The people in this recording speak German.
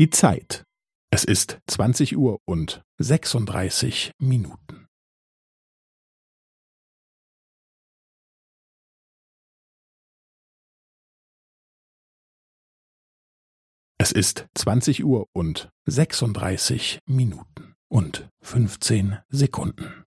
Die Zeit. Es ist 20 Uhr und 36 Minuten. Es ist 20 Uhr und 36 Minuten und 15 Sekunden.